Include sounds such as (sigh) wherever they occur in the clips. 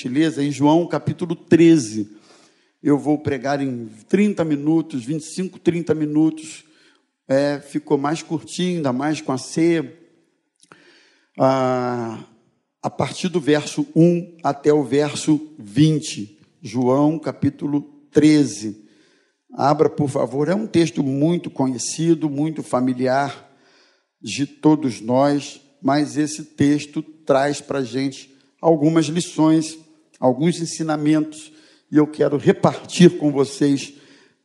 gentileza, em João capítulo 13. Eu vou pregar em 30 minutos, 25, 30 minutos. É, ficou mais curtinho, ainda mais com a ceia. Ah, a partir do verso 1 até o verso 20. João capítulo 13. Abra, por favor. É um texto muito conhecido, muito familiar de todos nós, mas esse texto traz para a gente algumas lições, alguns ensinamentos, e eu quero repartir com vocês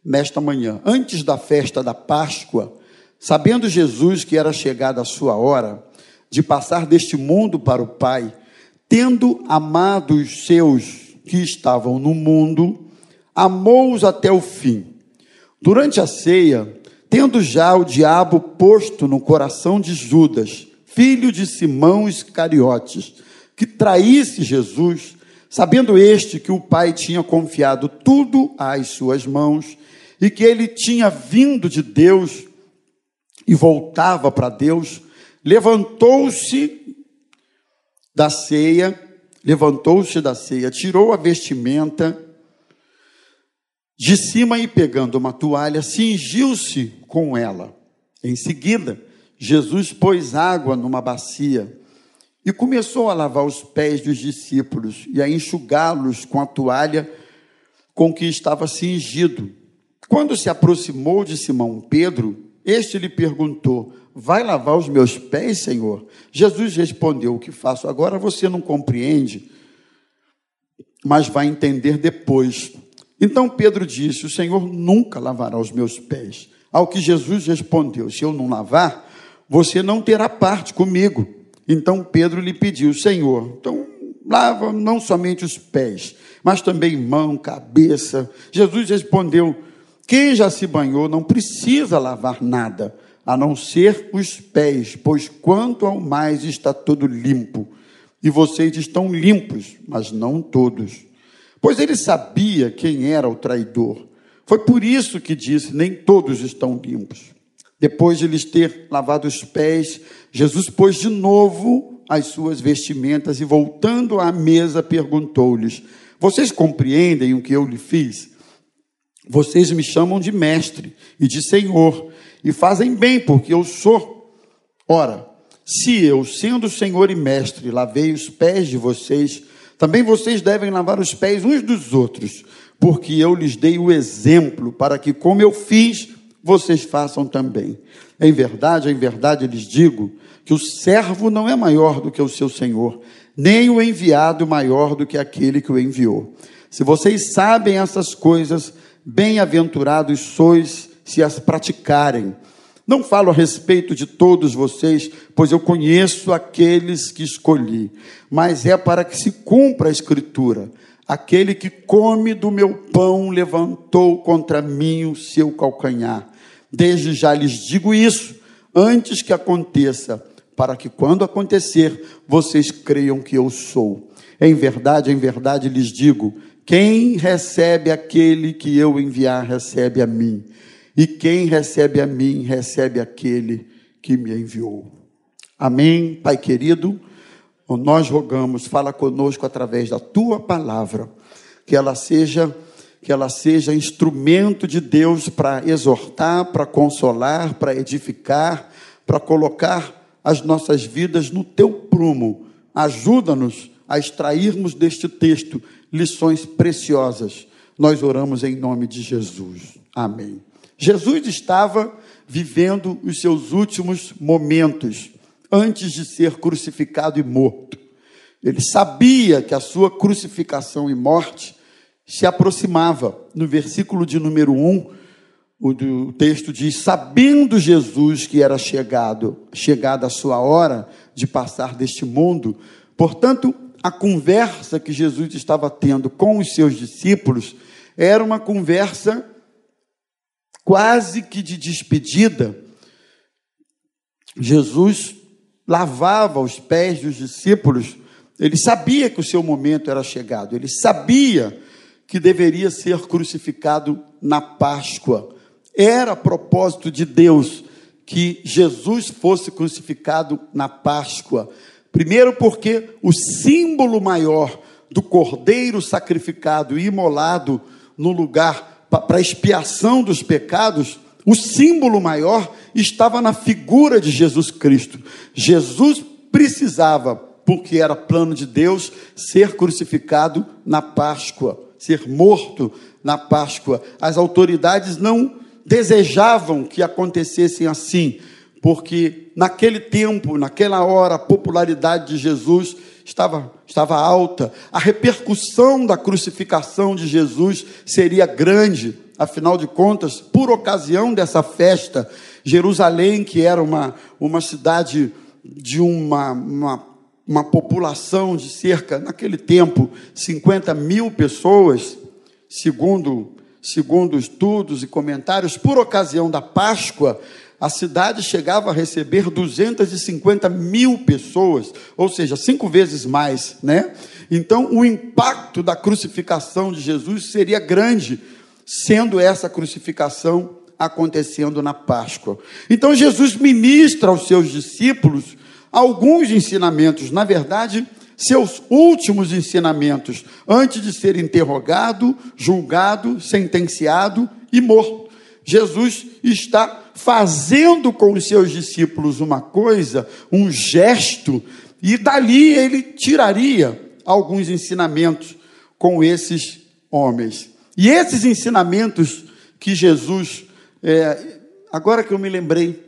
nesta manhã. Antes da festa da Páscoa, sabendo Jesus que era chegada a sua hora de passar deste mundo para o Pai, tendo amado os seus que estavam no mundo, amou-os até o fim. Durante a ceia, tendo já o diabo posto no coração de Judas, filho de Simão Iscariotes, que traísse Jesus, sabendo este que o Pai tinha confiado tudo às suas mãos e que ele tinha vindo de Deus e voltava para Deus, levantou-se da ceia, levantou-se da ceia, tirou a vestimenta de cima e pegando uma toalha, cingiu-se com ela. Em seguida, Jesus pôs água numa bacia e começou a lavar os pés dos discípulos e a enxugá-los com a toalha com que estava cingido. Quando se aproximou de Simão Pedro, este lhe perguntou: Vai lavar os meus pés, Senhor? Jesus respondeu: O que faço agora você não compreende, mas vai entender depois. Então Pedro disse: O Senhor nunca lavará os meus pés. Ao que Jesus respondeu: Se eu não lavar, você não terá parte comigo. Então Pedro lhe pediu: Senhor, então lava não somente os pés, mas também mão, cabeça. Jesus respondeu: Quem já se banhou não precisa lavar nada, a não ser os pés, pois quanto ao mais está todo limpo. E vocês estão limpos, mas não todos pois ele sabia quem era o traidor. Foi por isso que disse: Nem todos estão limpos. Depois de lhes ter lavado os pés, Jesus pôs de novo as suas vestimentas e, voltando à mesa, perguntou-lhes: Vocês compreendem o que eu lhe fiz? Vocês me chamam de mestre e de senhor, e fazem bem, porque eu sou. Ora, se eu, sendo senhor e mestre, lavei os pés de vocês, também vocês devem lavar os pés uns dos outros, porque eu lhes dei o exemplo para que, como eu fiz, vocês façam também. Em verdade, em verdade lhes digo que o servo não é maior do que o seu senhor, nem o enviado maior do que aquele que o enviou. Se vocês sabem essas coisas, bem-aventurados sois se as praticarem. Não falo a respeito de todos vocês, pois eu conheço aqueles que escolhi, mas é para que se cumpra a Escritura. Aquele que come do meu pão levantou contra mim o seu calcanhar. Desde já lhes digo isso, antes que aconteça, para que quando acontecer, vocês creiam que eu sou. Em verdade, em verdade lhes digo: quem recebe aquele que eu enviar, recebe a mim. E quem recebe a mim, recebe aquele que me enviou. Amém, Pai querido. Nós rogamos, fala conosco através da tua palavra, que ela seja que ela seja instrumento de Deus para exortar, para consolar, para edificar, para colocar as nossas vidas no teu prumo. Ajuda-nos a extrairmos deste texto lições preciosas. Nós oramos em nome de Jesus. Amém. Jesus estava vivendo os seus últimos momentos antes de ser crucificado e morto. Ele sabia que a sua crucificação e morte se aproximava. No versículo de número 1, o, texto diz: Sabendo Jesus que era chegado, chegada a sua hora de passar deste mundo, portanto, a conversa que Jesus estava tendo com os seus discípulos era uma conversa quase que de despedida, Jesus lavava os pés dos discípulos. Ele sabia que o seu momento era chegado, ele sabia que deveria ser crucificado na Páscoa. Era propósito de Deus que Jesus fosse crucificado na Páscoa. Primeiro, porque o símbolo maior do cordeiro sacrificado e imolado no lugar para expiação dos pecados, o símbolo maior estava na figura de Jesus Cristo. Jesus precisava, porque era plano de Deus, ser crucificado na Páscoa, ser morto na Páscoa. As autoridades não desejavam que acontecessem assim, porque naquele tempo, naquela hora, a popularidade de Jesus estava, estava alta, a repercussão da crucificação de Jesus seria grande, afinal de contas, por ocasião dessa festa, Jerusalém, que era uma, uma cidade de uma, uma, uma população de cerca, naquele tempo, 50 mil pessoas, segundo, segundo estudos e comentários, por ocasião da Páscoa, a cidade chegava a receber 250 mil pessoas, ou seja, cinco vezes mais, né? Então, o impacto da crucificação de Jesus seria grande, sendo essa crucificação acontecendo na Páscoa. Então, Jesus ministra aos seus discípulos alguns ensinamentos, na verdade, seus últimos ensinamentos, antes de ser interrogado, julgado, sentenciado e morto. Jesus está fazendo com os seus discípulos uma coisa, um gesto, e dali ele tiraria alguns ensinamentos com esses homens. E esses ensinamentos que Jesus, é, agora que eu me lembrei,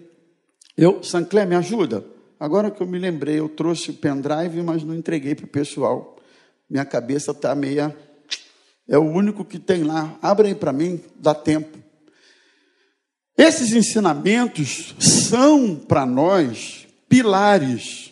eu, Sancler, me ajuda? Agora que eu me lembrei, eu trouxe o pendrive, mas não entreguei para o pessoal. Minha cabeça está meia. É o único que tem lá. Abre aí para mim, dá tempo. Esses ensinamentos são para nós pilares,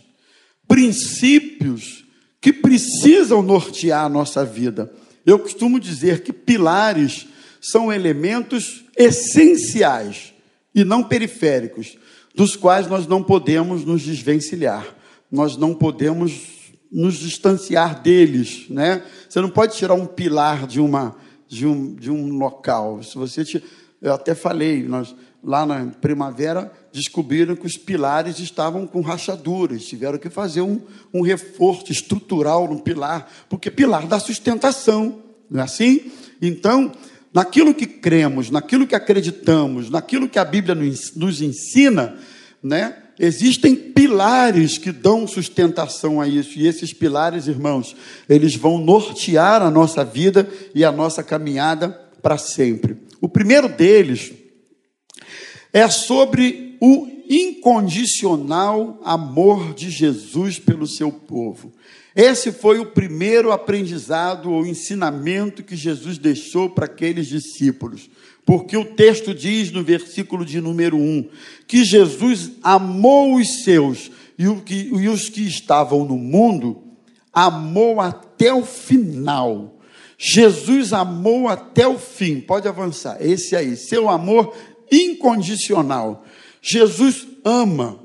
princípios que precisam nortear a nossa vida. Eu costumo dizer que pilares são elementos essenciais e não periféricos, dos quais nós não podemos nos desvencilhar, nós não podemos nos distanciar deles, né? Você não pode tirar um pilar de uma de um, de um local. Se você eu até falei, nós, lá na primavera descobriram que os pilares estavam com rachaduras, tiveram que fazer um, um reforço estrutural no pilar, porque pilar dá sustentação, não é assim? Então, naquilo que cremos, naquilo que acreditamos, naquilo que a Bíblia nos ensina, né? Existem pilares que dão sustentação a isso, e esses pilares, irmãos, eles vão nortear a nossa vida e a nossa caminhada para sempre. O primeiro deles é sobre o incondicional amor de Jesus pelo seu povo. Esse foi o primeiro aprendizado ou ensinamento que Jesus deixou para aqueles discípulos. Porque o texto diz no versículo de número 1 que Jesus amou os seus e, os que estavam no mundo, amou até o final. Jesus amou até o fim. Pode avançar. Esse aí, seu amor incondicional. Jesus ama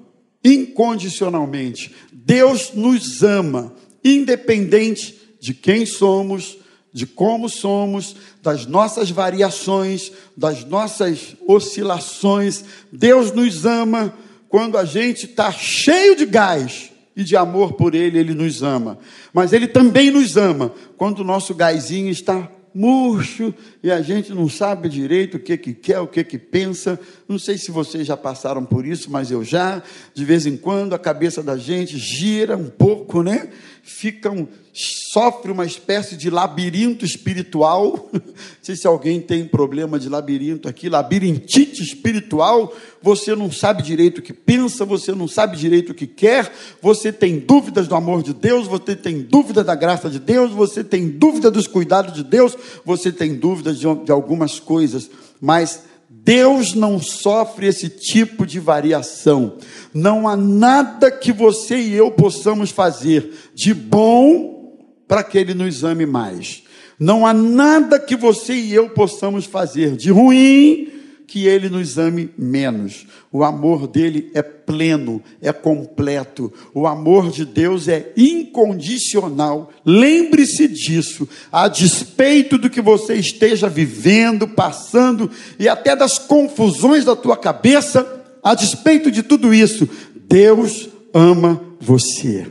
incondicionalmente. Deus nos ama, independente de quem somos, de como somos, das nossas variações, das nossas oscilações. Deus nos ama quando a gente está cheio de gás e de amor por Ele, Ele nos ama. Mas Ele também nos ama quando o nosso gásinho está murcho e a gente não sabe direito o que, que quer, o que, que pensa. Não sei se vocês já passaram por isso, mas eu já. De vez em quando a cabeça da gente gira um pouco, né? Fica um, sofre uma espécie de labirinto espiritual. (laughs) Não sei se alguém tem problema de labirinto aqui, labirintite espiritual. Você não sabe direito o que pensa, você não sabe direito o que quer, você tem dúvidas do amor de Deus, você tem dúvida da graça de Deus, você tem dúvida dos cuidados de Deus, você tem dúvidas de, de algumas coisas, mas Deus não sofre esse tipo de variação. Não há nada que você e eu possamos fazer de bom para que Ele nos ame mais. Não há nada que você e eu possamos fazer de ruim que Ele nos ame menos. O amor dele é pleno, é completo. O amor de Deus é incondicional. Lembre-se disso. A despeito do que você esteja vivendo, passando e até das confusões da tua cabeça, a despeito de tudo isso, Deus ama você.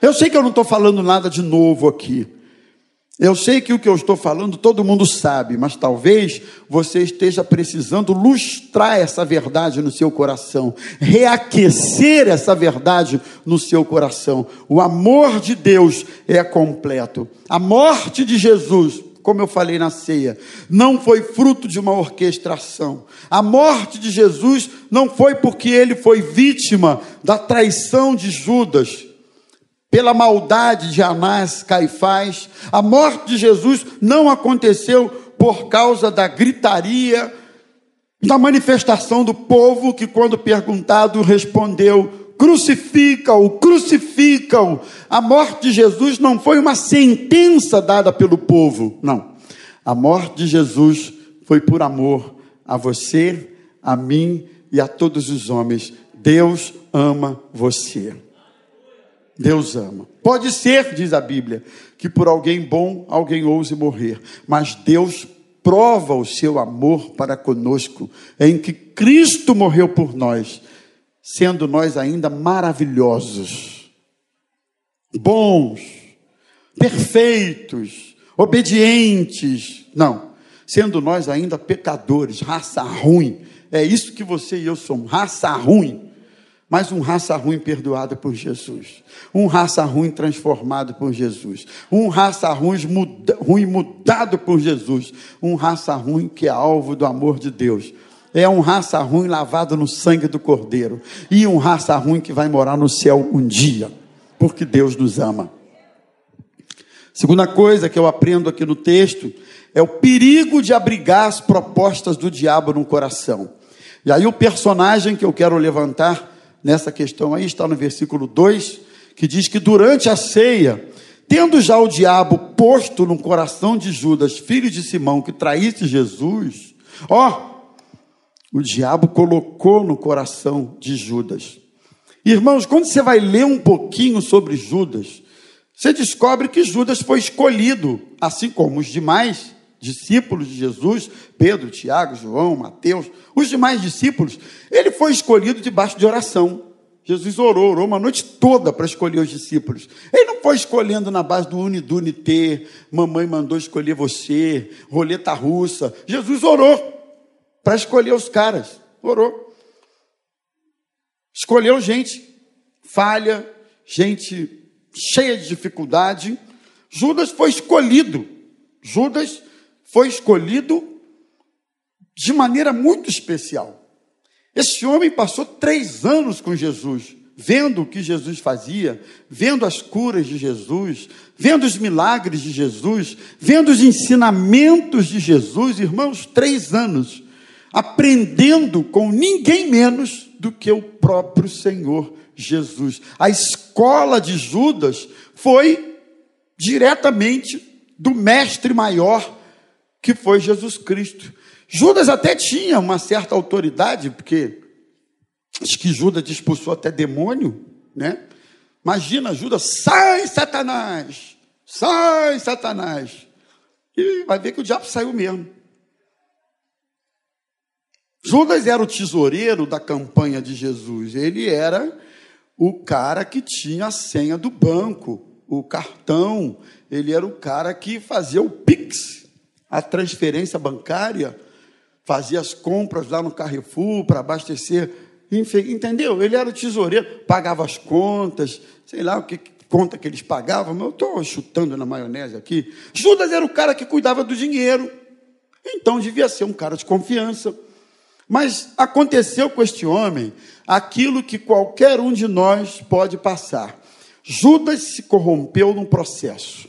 Eu sei que eu não estou falando nada de novo aqui. Eu sei que o que eu estou falando todo mundo sabe, mas talvez você esteja precisando lustrar essa verdade no seu coração, reaquecer essa verdade no seu coração. O amor de Deus é completo. A morte de Jesus, como eu falei na ceia, não foi fruto de uma orquestração. A morte de Jesus não foi porque ele foi vítima da traição de Judas pela maldade de Anás, Caifás. A morte de Jesus não aconteceu por causa da gritaria, da manifestação do povo que, quando perguntado, respondeu: crucificam-o, crucificam. A morte de Jesus não foi uma sentença dada pelo povo, não. A morte de Jesus foi por amor a você, a mim e a todos os homens. Deus ama você. Deus ama. Pode ser, diz a Bíblia, que por alguém bom alguém ouse morrer, mas Deus prova o seu amor para conosco, em que Cristo morreu por nós, sendo nós ainda maravilhosos, bons, perfeitos, obedientes. Não, sendo nós ainda pecadores, raça ruim. É isso que você e eu somos, raça ruim mas um raça ruim perdoado por Jesus, um raça ruim transformado por Jesus, um raça ruim, muda, ruim mudado por Jesus, um raça ruim que é alvo do amor de Deus. É um raça ruim lavado no sangue do Cordeiro, e um raça ruim que vai morar no céu um dia, porque Deus nos ama. Segunda coisa que eu aprendo aqui no texto é o perigo de abrigar as propostas do diabo no coração. E aí o personagem que eu quero levantar nessa questão aí, está no versículo 2, que diz que durante a ceia, tendo já o diabo posto no coração de Judas, filho de Simão, que traísse Jesus, ó, o diabo colocou no coração de Judas. Irmãos, quando você vai ler um pouquinho sobre Judas, você descobre que Judas foi escolhido, assim como os demais discípulos de Jesus, Pedro, Tiago, João, Mateus, os demais discípulos, ele foi escolhido debaixo de oração. Jesus orou, orou uma noite toda para escolher os discípulos. Ele não foi escolhendo na base do unidunité, mamãe mandou escolher você, roleta russa. Jesus orou para escolher os caras. Orou. Escolheu gente falha, gente cheia de dificuldade. Judas foi escolhido. Judas foi escolhido de maneira muito especial. Esse homem passou três anos com Jesus, vendo o que Jesus fazia, vendo as curas de Jesus, vendo os milagres de Jesus, vendo os ensinamentos de Jesus, irmãos, três anos, aprendendo com ninguém menos do que o próprio Senhor Jesus. A escola de Judas foi diretamente do mestre maior que foi Jesus Cristo. Judas até tinha uma certa autoridade, porque acho que Judas expulsou até demônio, né? Imagina, Judas, sai Satanás, sai Satanás. E vai ver que o diabo saiu mesmo. Judas era o tesoureiro da campanha de Jesus. Ele era o cara que tinha a senha do banco, o cartão. Ele era o cara que fazia o Pix a transferência bancária, fazia as compras lá no Carrefour para abastecer, entendeu? Ele era tesoureiro, pagava as contas, sei lá o que conta que eles pagavam, mas eu estou chutando na maionese aqui. Judas era o cara que cuidava do dinheiro, então devia ser um cara de confiança. Mas aconteceu com este homem aquilo que qualquer um de nós pode passar. Judas se corrompeu no processo.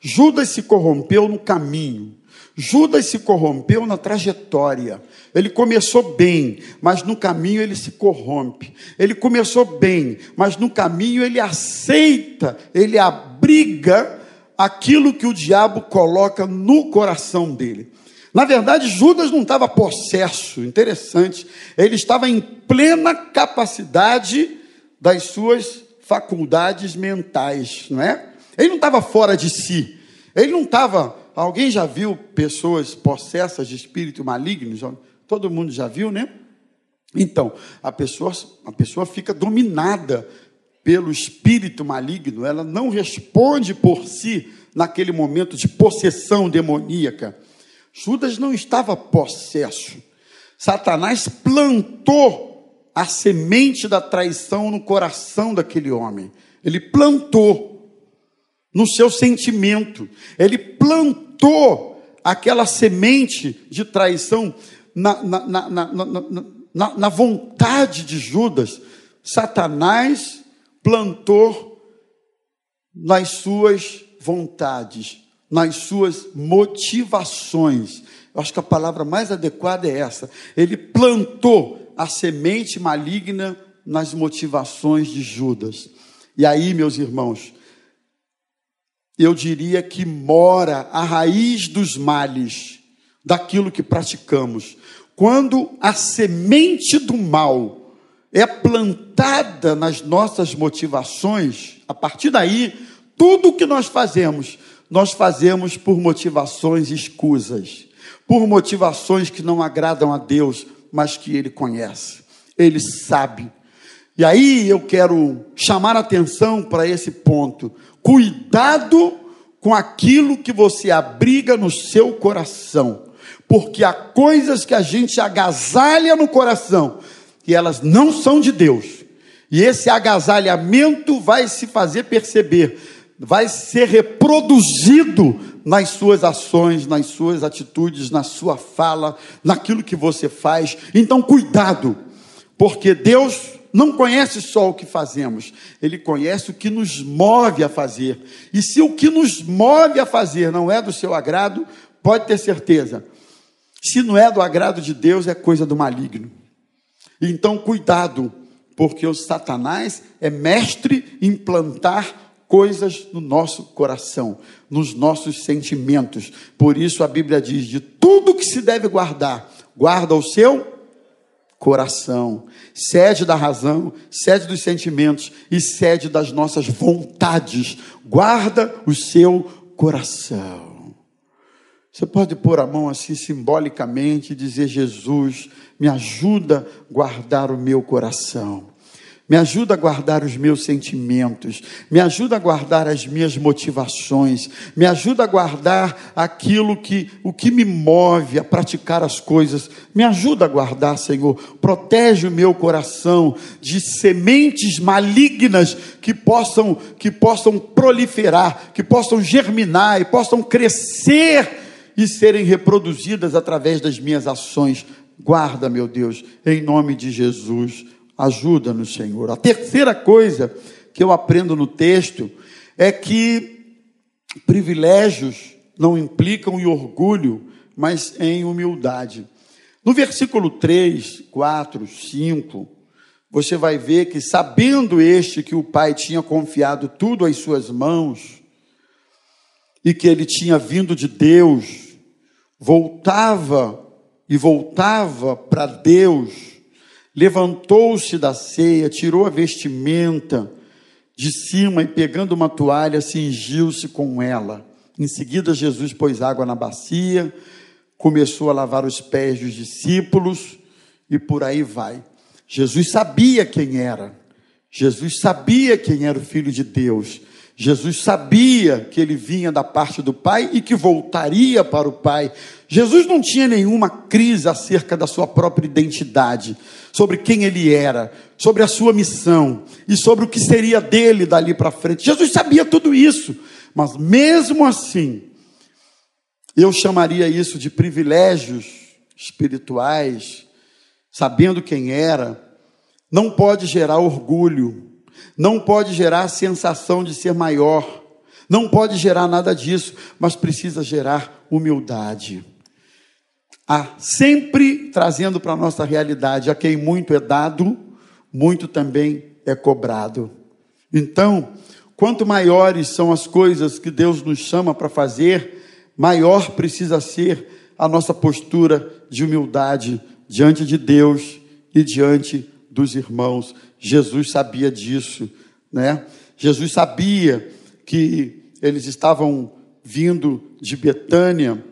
Judas se corrompeu no caminho. Judas se corrompeu na trajetória. Ele começou bem, mas no caminho ele se corrompe. Ele começou bem, mas no caminho ele aceita, ele abriga aquilo que o diabo coloca no coração dele. Na verdade, Judas não estava possesso, interessante, ele estava em plena capacidade das suas faculdades mentais, não é? Ele não estava fora de si, ele não estava Alguém já viu pessoas possessas de espírito maligno? Todo mundo já viu, né? Então, a pessoa, a pessoa fica dominada pelo espírito maligno, ela não responde por si naquele momento de possessão demoníaca. Judas não estava possesso. Satanás plantou a semente da traição no coração daquele homem. Ele plantou no seu sentimento. Ele plantou aquela semente de traição na, na, na, na, na vontade de Judas. Satanás plantou nas suas vontades, nas suas motivações. Eu acho que a palavra mais adequada é essa. Ele plantou a semente maligna nas motivações de Judas. E aí, meus irmãos, eu diria que mora a raiz dos males, daquilo que praticamos. Quando a semente do mal é plantada nas nossas motivações, a partir daí, tudo o que nós fazemos, nós fazemos por motivações escusas, por motivações que não agradam a Deus, mas que Ele conhece, Ele sabe. E aí eu quero chamar atenção para esse ponto. Cuidado com aquilo que você abriga no seu coração, porque há coisas que a gente agasalha no coração que elas não são de Deus. E esse agasalhamento vai se fazer perceber, vai ser reproduzido nas suas ações, nas suas atitudes, na sua fala, naquilo que você faz. Então, cuidado, porque Deus não conhece só o que fazemos, ele conhece o que nos move a fazer. E se o que nos move a fazer não é do seu agrado, pode ter certeza, se não é do agrado de Deus, é coisa do maligno. Então, cuidado, porque o Satanás é mestre em plantar coisas no nosso coração, nos nossos sentimentos. Por isso a Bíblia diz: de tudo que se deve guardar, guarda o seu coração, sede da razão, sede dos sentimentos e sede das nossas vontades. Guarda o seu coração. Você pode pôr a mão assim simbolicamente e dizer: Jesus, me ajuda a guardar o meu coração me ajuda a guardar os meus sentimentos, me ajuda a guardar as minhas motivações, me ajuda a guardar aquilo que o que me move a praticar as coisas, me ajuda a guardar, Senhor. Protege o meu coração de sementes malignas que possam que possam proliferar, que possam germinar e possam crescer e serem reproduzidas através das minhas ações. Guarda, meu Deus, em nome de Jesus. Ajuda-nos, Senhor. A terceira coisa que eu aprendo no texto é que privilégios não implicam em orgulho, mas em humildade. No versículo 3, 4, 5, você vai ver que, sabendo este que o pai tinha confiado tudo às suas mãos, e que ele tinha vindo de Deus, voltava e voltava para Deus levantou-se da ceia, tirou a vestimenta de cima e, pegando uma toalha, cingiu-se com ela. Em seguida, Jesus pôs água na bacia, começou a lavar os pés dos discípulos e por aí vai. Jesus sabia quem era, Jesus sabia quem era o Filho de Deus. Jesus sabia que ele vinha da parte do Pai e que voltaria para o Pai. Jesus não tinha nenhuma crise acerca da sua própria identidade, sobre quem ele era, sobre a sua missão e sobre o que seria dele dali para frente. Jesus sabia tudo isso, mas mesmo assim, eu chamaria isso de privilégios espirituais, sabendo quem era, não pode gerar orgulho, não pode gerar a sensação de ser maior, não pode gerar nada disso, mas precisa gerar humildade. Ah, sempre trazendo para a nossa realidade, a quem muito é dado, muito também é cobrado. Então, quanto maiores são as coisas que Deus nos chama para fazer, maior precisa ser a nossa postura de humildade diante de Deus e diante dos irmãos. Jesus sabia disso, né? Jesus sabia que eles estavam vindo de Betânia,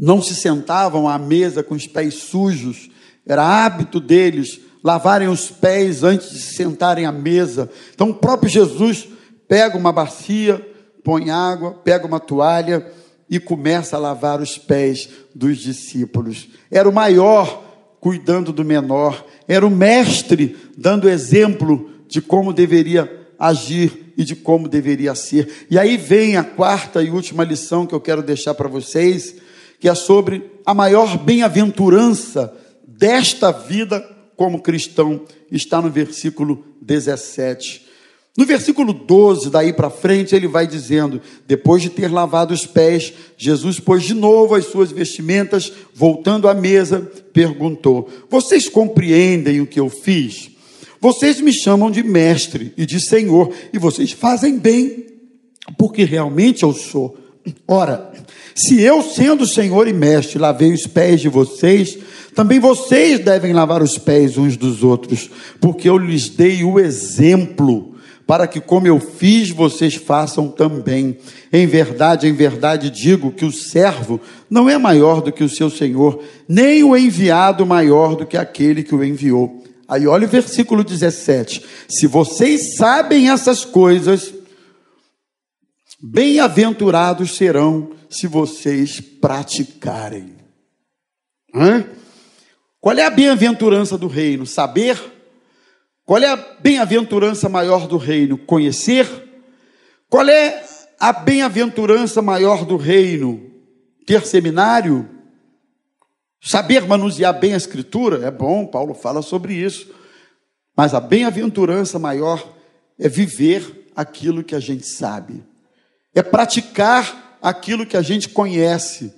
não se sentavam à mesa com os pés sujos, era hábito deles lavarem os pés antes de se sentarem à mesa. Então o próprio Jesus pega uma bacia, põe água, pega uma toalha e começa a lavar os pés dos discípulos. Era o maior cuidando do menor, era o mestre dando exemplo de como deveria agir e de como deveria ser. E aí vem a quarta e última lição que eu quero deixar para vocês, que é sobre a maior bem-aventurança desta vida como cristão, está no versículo 17. No versículo 12, daí para frente, ele vai dizendo: depois de ter lavado os pés, Jesus pôs de novo as suas vestimentas, voltando à mesa, perguntou: Vocês compreendem o que eu fiz? Vocês me chamam de mestre e de senhor, e vocês fazem bem, porque realmente eu sou. Ora, se eu, sendo senhor e mestre, lavei os pés de vocês, também vocês devem lavar os pés uns dos outros, porque eu lhes dei o exemplo para que, como eu fiz, vocês façam também. Em verdade, em verdade digo que o servo não é maior do que o seu senhor, nem o enviado maior do que aquele que o enviou. Aí olha o versículo 17: Se vocês sabem essas coisas, bem-aventurados serão se vocês praticarem. Hã? Qual é a bem-aventurança do reino? Saber? Qual é a bem-aventurança maior do reino? Conhecer? Qual é a bem-aventurança maior do reino? Ter seminário? Saber manusear bem a escritura? É bom, Paulo fala sobre isso. Mas a bem-aventurança maior é viver aquilo que a gente sabe, é praticar aquilo que a gente conhece.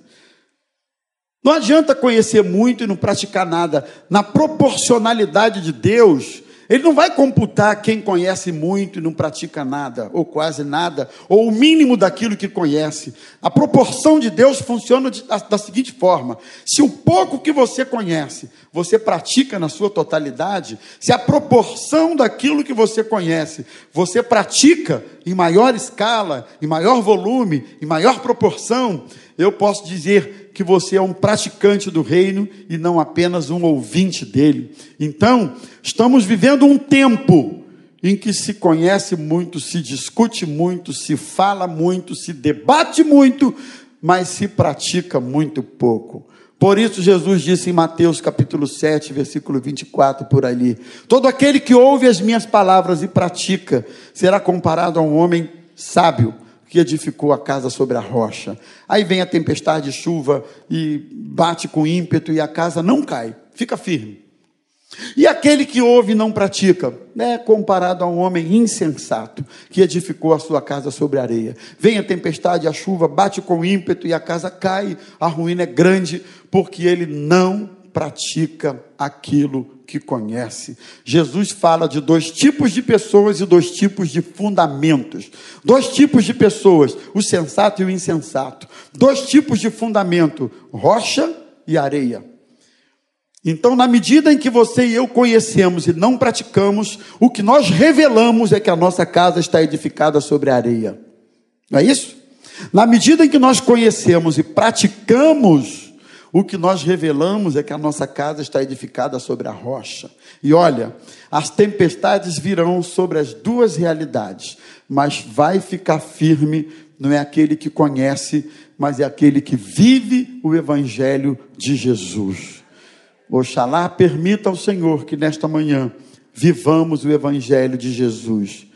Não adianta conhecer muito e não praticar nada. Na proporcionalidade de Deus, ele não vai computar quem conhece muito e não pratica nada, ou quase nada, ou o mínimo daquilo que conhece. A proporção de Deus funciona da, seguinte forma: se o pouco que você conhece, você pratica na sua totalidade, se a proporção daquilo que você conhece, você pratica em maior escala, em maior volume, em maior proporção, eu posso dizer que você é um praticante do reino e não apenas um ouvinte dele. Então, estamos vivendo um tempo em que se conhece muito, se discute muito, se fala muito, se debate muito, mas se pratica muito pouco. Por isso Jesus disse em Mateus capítulo 7, versículo 24 por ali: Todo aquele que ouve as minhas palavras e pratica será comparado a um homem sábio que edificou a casa sobre a rocha. Aí vem a tempestade, chuva e bate com ímpeto e a casa não cai, fica firme. E aquele que ouve e não pratica, é comparado a um homem insensato que edificou a sua casa sobre a areia. Vem a tempestade, a chuva bate com ímpeto e a casa cai, a ruína é grande, porque ele não pratica aquilo que conhece. Jesus fala de dois tipos de pessoas e dois tipos de fundamentos. Dois tipos de pessoas, o sensato e o insensato. Dois tipos de fundamento, rocha e areia. Então, na medida em que você e eu conhecemos e não praticamos, o que nós revelamos é que a nossa casa está edificada sobre areia. Não é isso? Na medida em que nós conhecemos e praticamos, o que nós revelamos é que a nossa casa está edificada sobre a rocha. E olha, as tempestades virão sobre as duas realidades, mas vai ficar firme não é aquele que conhece, mas é aquele que vive o evangelho de Jesus. Oxalá permita ao Senhor que nesta manhã vivamos o evangelho de Jesus.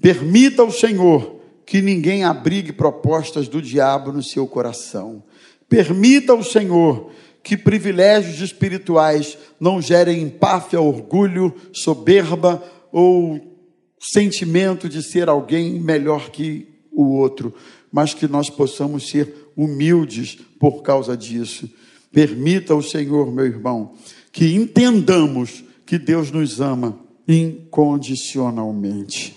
Permita ao Senhor que ninguém abrigue propostas do diabo no seu coração. Permita ao Senhor que privilégios espirituais não gerem empáfia, orgulho, soberba ou sentimento de ser alguém melhor que o outro, mas que nós possamos ser humildes por causa disso. Permita ao Senhor, meu irmão, que entendamos que Deus nos ama incondicionalmente.